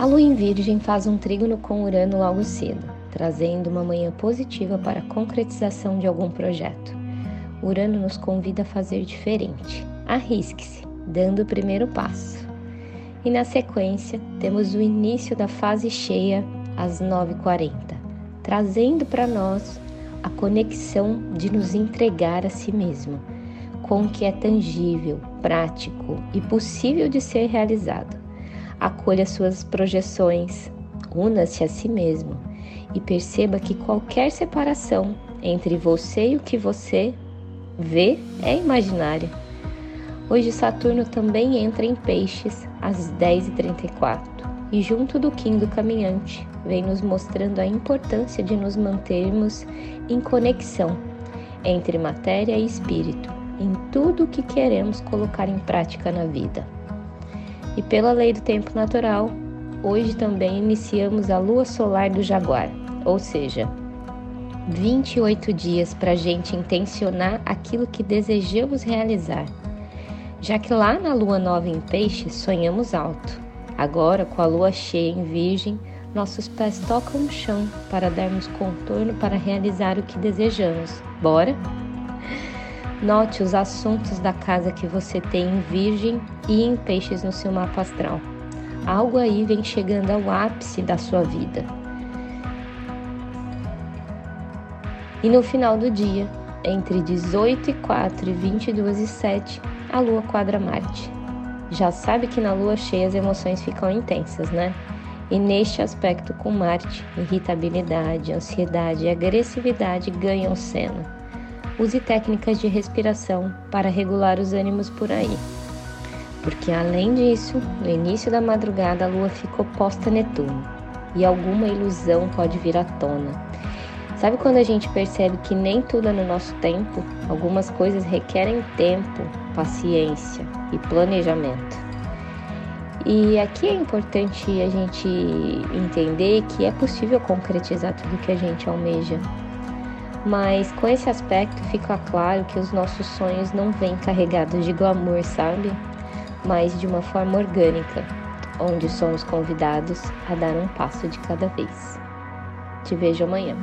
A lua em Virgem faz um trígono com Urano logo cedo, trazendo uma manhã positiva para a concretização de algum projeto. Urano nos convida a fazer diferente. Arrisque-se, dando o primeiro passo. E na sequência, temos o início da fase cheia às 9h40, trazendo para nós a conexão de nos entregar a si mesmo, com o que é tangível, prático e possível de ser realizado acolha suas projeções, una-se a si mesmo e perceba que qualquer separação entre você e o que você vê é imaginária. Hoje Saturno também entra em Peixes às 10h34 e, junto do Kim do Caminhante, vem nos mostrando a importância de nos mantermos em conexão entre matéria e espírito em tudo o que queremos colocar em prática na vida. E pela lei do tempo natural, hoje também iniciamos a lua solar do Jaguar, ou seja, 28 dias para a gente intencionar aquilo que desejamos realizar. Já que lá na lua nova em Peixe sonhamos alto, agora com a lua cheia em Virgem, nossos pés tocam o chão para darmos contorno para realizar o que desejamos. Bora? Note os assuntos da casa que você tem em Virgem e em Peixes no seu mapa astral. Algo aí vem chegando ao ápice da sua vida. E no final do dia, entre 18 e 4 e 22 e 7, a lua quadra Marte. Já sabe que na lua cheia as emoções ficam intensas, né? E neste aspecto com Marte, irritabilidade, ansiedade e agressividade ganham cena. Use técnicas de respiração para regular os ânimos por aí. Porque além disso, no início da madrugada a lua fica oposta a Netuno e alguma ilusão pode vir à tona. Sabe quando a gente percebe que nem tudo é no nosso tempo? Algumas coisas requerem tempo, paciência e planejamento. E aqui é importante a gente entender que é possível concretizar tudo que a gente almeja, mas com esse aspecto fica claro que os nossos sonhos não vêm carregados de glamour, sabe? Mas de uma forma orgânica, onde somos convidados a dar um passo de cada vez. Te vejo amanhã.